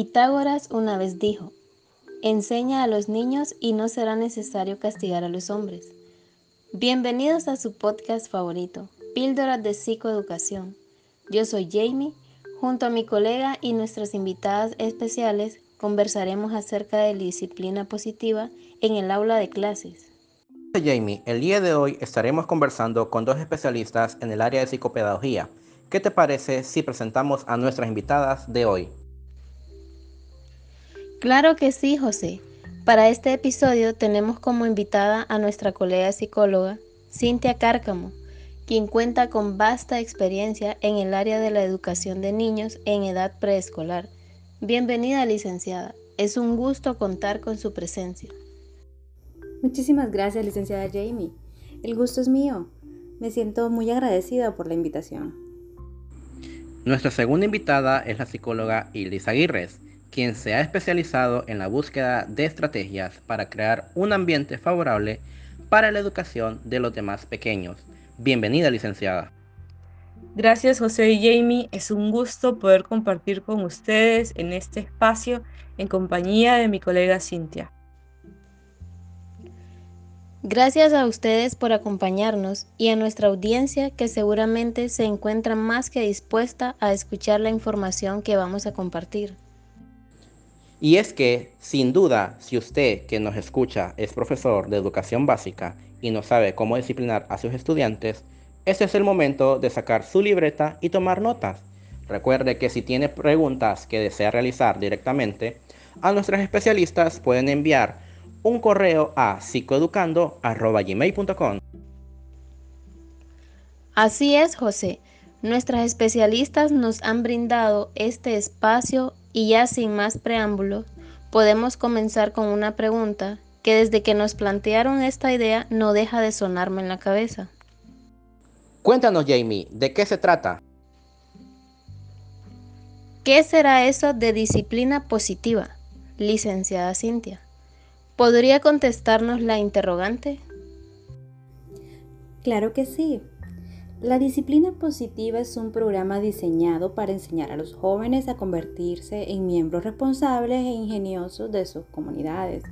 Pitágoras una vez dijo, enseña a los niños y no será necesario castigar a los hombres. Bienvenidos a su podcast favorito, Píldoras de Psicoeducación. Yo soy Jamie, junto a mi colega y nuestras invitadas especiales conversaremos acerca de la disciplina positiva en el aula de clases. Jamie, el día de hoy estaremos conversando con dos especialistas en el área de psicopedagogía. ¿Qué te parece si presentamos a nuestras invitadas de hoy? Claro que sí, José. Para este episodio tenemos como invitada a nuestra colega psicóloga, Cintia Cárcamo, quien cuenta con vasta experiencia en el área de la educación de niños en edad preescolar. Bienvenida, licenciada. Es un gusto contar con su presencia. Muchísimas gracias, licenciada Jamie. El gusto es mío. Me siento muy agradecida por la invitación. Nuestra segunda invitada es la psicóloga Ilis Aguirres quien se ha especializado en la búsqueda de estrategias para crear un ambiente favorable para la educación de los demás pequeños. Bienvenida, licenciada. Gracias, José y Jamie. Es un gusto poder compartir con ustedes en este espacio en compañía de mi colega Cintia. Gracias a ustedes por acompañarnos y a nuestra audiencia que seguramente se encuentra más que dispuesta a escuchar la información que vamos a compartir. Y es que, sin duda, si usted que nos escucha es profesor de educación básica y no sabe cómo disciplinar a sus estudiantes, ese es el momento de sacar su libreta y tomar notas. Recuerde que si tiene preguntas que desea realizar directamente, a nuestros especialistas pueden enviar un correo a psicoeducando.gmail.com. Así es, José. Nuestras especialistas nos han brindado este espacio y ya sin más preámbulos, podemos comenzar con una pregunta que desde que nos plantearon esta idea no deja de sonarme en la cabeza. Cuéntanos, Jamie, ¿de qué se trata? ¿Qué será eso de disciplina positiva, licenciada Cintia? ¿Podría contestarnos la interrogante? Claro que sí. La disciplina positiva es un programa diseñado para enseñar a los jóvenes a convertirse en miembros responsables e ingeniosos de sus comunidades.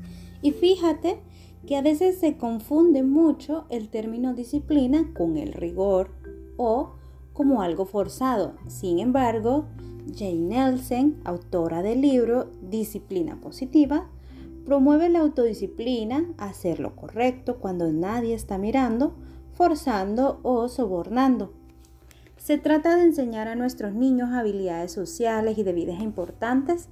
Y fíjate que a veces se confunde mucho el término disciplina con el rigor o como algo forzado. Sin embargo, Jane Nelson, autora del libro Disciplina Positiva, promueve la autodisciplina, hacer lo correcto cuando nadie está mirando, forzando o sobornando. Se trata de enseñar a nuestros niños habilidades sociales y de vida importantes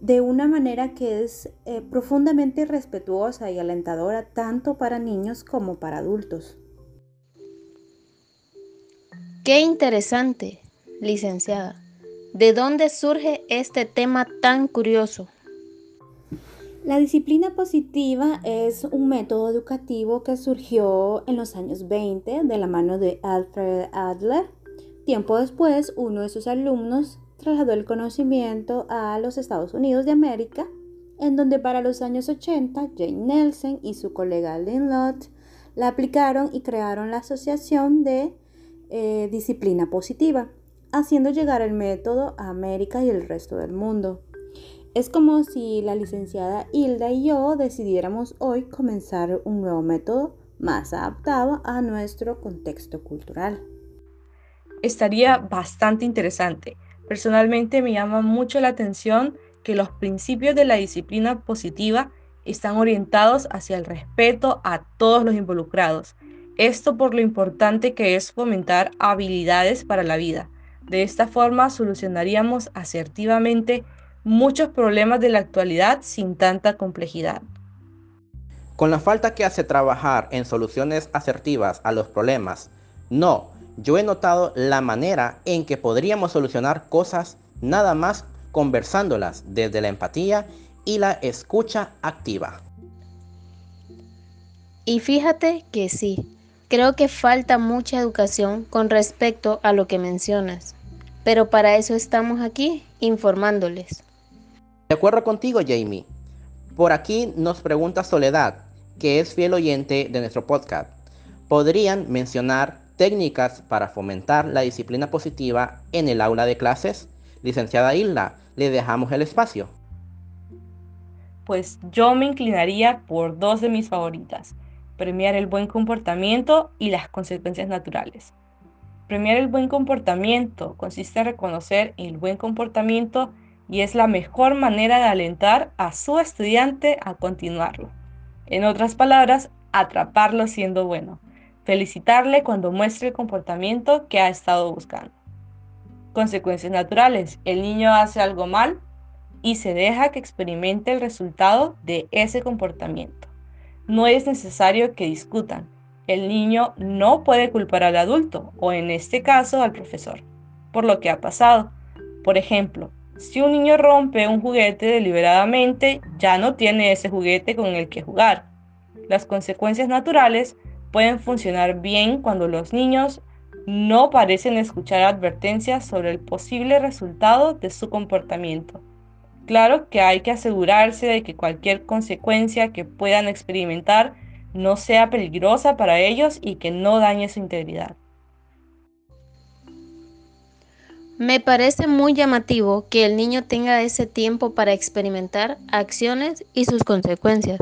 de una manera que es eh, profundamente respetuosa y alentadora tanto para niños como para adultos. Qué interesante, licenciada. ¿De dónde surge este tema tan curioso? La disciplina positiva es un método educativo que surgió en los años 20 de la mano de Alfred Adler. Tiempo después, uno de sus alumnos trasladó el conocimiento a los Estados Unidos de América, en donde para los años 80 Jane Nelson y su colega Lynn Lott la aplicaron y crearon la Asociación de eh, Disciplina Positiva, haciendo llegar el método a América y el resto del mundo. Es como si la licenciada Hilda y yo decidiéramos hoy comenzar un nuevo método más adaptado a nuestro contexto cultural. Estaría bastante interesante. Personalmente me llama mucho la atención que los principios de la disciplina positiva están orientados hacia el respeto a todos los involucrados. Esto por lo importante que es fomentar habilidades para la vida. De esta forma solucionaríamos asertivamente muchos problemas de la actualidad sin tanta complejidad. Con la falta que hace trabajar en soluciones asertivas a los problemas, no, yo he notado la manera en que podríamos solucionar cosas nada más conversándolas desde la empatía y la escucha activa. Y fíjate que sí, creo que falta mucha educación con respecto a lo que mencionas, pero para eso estamos aquí informándoles. De acuerdo contigo, Jamie. Por aquí nos pregunta Soledad, que es fiel oyente de nuestro podcast. ¿Podrían mencionar técnicas para fomentar la disciplina positiva en el aula de clases? Licenciada Hilda, le dejamos el espacio. Pues yo me inclinaría por dos de mis favoritas, premiar el buen comportamiento y las consecuencias naturales. Premiar el buen comportamiento consiste en reconocer el buen comportamiento y es la mejor manera de alentar a su estudiante a continuarlo. En otras palabras, atraparlo siendo bueno, felicitarle cuando muestre el comportamiento que ha estado buscando. Consecuencias naturales. El niño hace algo mal y se deja que experimente el resultado de ese comportamiento. No es necesario que discutan. El niño no puede culpar al adulto o en este caso al profesor por lo que ha pasado. Por ejemplo, si un niño rompe un juguete deliberadamente, ya no tiene ese juguete con el que jugar. Las consecuencias naturales pueden funcionar bien cuando los niños no parecen escuchar advertencias sobre el posible resultado de su comportamiento. Claro que hay que asegurarse de que cualquier consecuencia que puedan experimentar no sea peligrosa para ellos y que no dañe su integridad. Me parece muy llamativo que el niño tenga ese tiempo para experimentar acciones y sus consecuencias.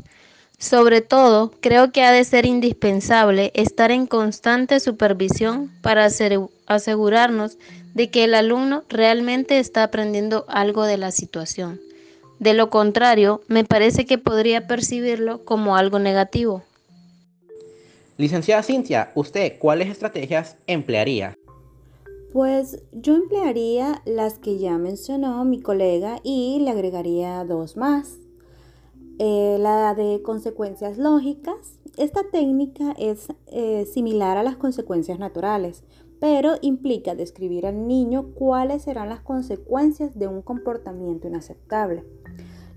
Sobre todo, creo que ha de ser indispensable estar en constante supervisión para asegurarnos de que el alumno realmente está aprendiendo algo de la situación. De lo contrario, me parece que podría percibirlo como algo negativo. Licenciada Cintia, ¿usted cuáles estrategias emplearía? Pues yo emplearía las que ya mencionó mi colega y le agregaría dos más. Eh, la de consecuencias lógicas. Esta técnica es eh, similar a las consecuencias naturales, pero implica describir al niño cuáles serán las consecuencias de un comportamiento inaceptable.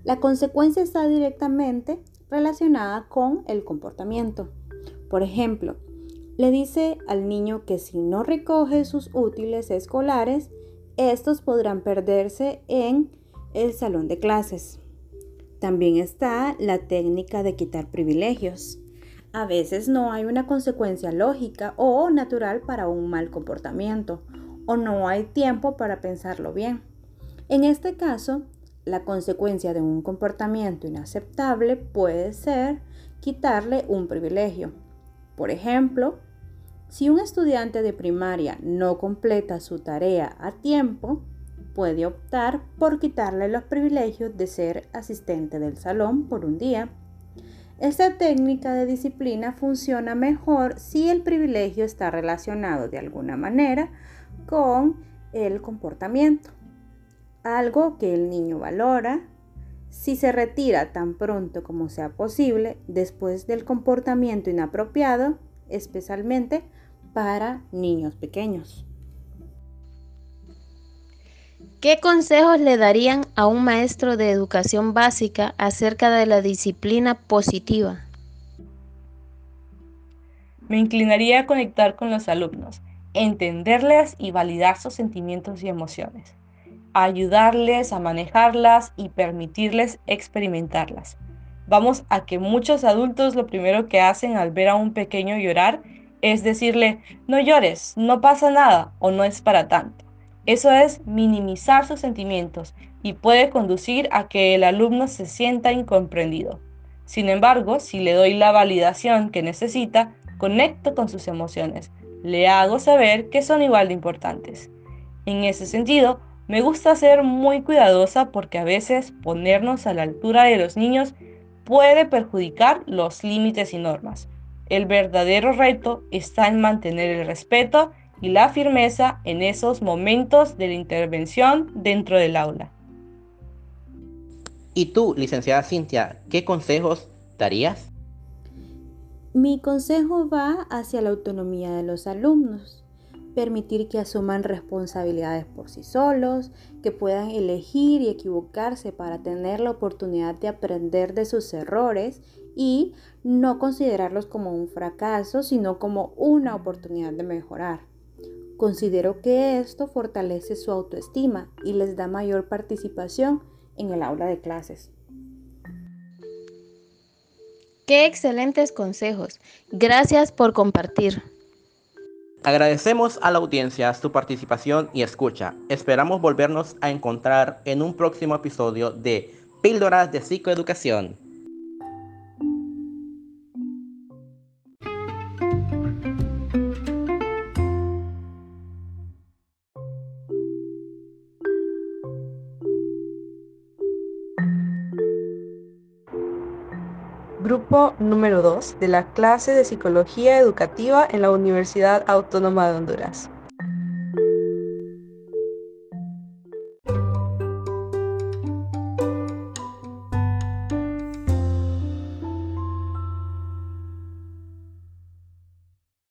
La consecuencia está directamente relacionada con el comportamiento. Por ejemplo, le dice al niño que si no recoge sus útiles escolares, estos podrán perderse en el salón de clases. También está la técnica de quitar privilegios. A veces no hay una consecuencia lógica o natural para un mal comportamiento o no hay tiempo para pensarlo bien. En este caso, la consecuencia de un comportamiento inaceptable puede ser quitarle un privilegio. Por ejemplo, si un estudiante de primaria no completa su tarea a tiempo, puede optar por quitarle los privilegios de ser asistente del salón por un día. Esta técnica de disciplina funciona mejor si el privilegio está relacionado de alguna manera con el comportamiento, algo que el niño valora. Si se retira tan pronto como sea posible después del comportamiento inapropiado, especialmente para niños pequeños. ¿Qué consejos le darían a un maestro de educación básica acerca de la disciplina positiva? Me inclinaría a conectar con los alumnos, entenderles y validar sus sentimientos y emociones, ayudarles a manejarlas y permitirles experimentarlas. Vamos a que muchos adultos lo primero que hacen al ver a un pequeño llorar es decirle, no llores, no pasa nada o no es para tanto. Eso es minimizar sus sentimientos y puede conducir a que el alumno se sienta incomprendido. Sin embargo, si le doy la validación que necesita, conecto con sus emociones, le hago saber que son igual de importantes. En ese sentido, me gusta ser muy cuidadosa porque a veces ponernos a la altura de los niños puede perjudicar los límites y normas. El verdadero reto está en mantener el respeto y la firmeza en esos momentos de la intervención dentro del aula. ¿Y tú, licenciada Cintia, qué consejos darías? Mi consejo va hacia la autonomía de los alumnos, permitir que asuman responsabilidades por sí solos, que puedan elegir y equivocarse para tener la oportunidad de aprender de sus errores y no considerarlos como un fracaso, sino como una oportunidad de mejorar. Considero que esto fortalece su autoestima y les da mayor participación en el aula de clases. Qué excelentes consejos. Gracias por compartir. Agradecemos a la audiencia su participación y escucha. Esperamos volvernos a encontrar en un próximo episodio de Píldoras de Psicoeducación. Grupo número 2 de la clase de Psicología Educativa en la Universidad Autónoma de Honduras.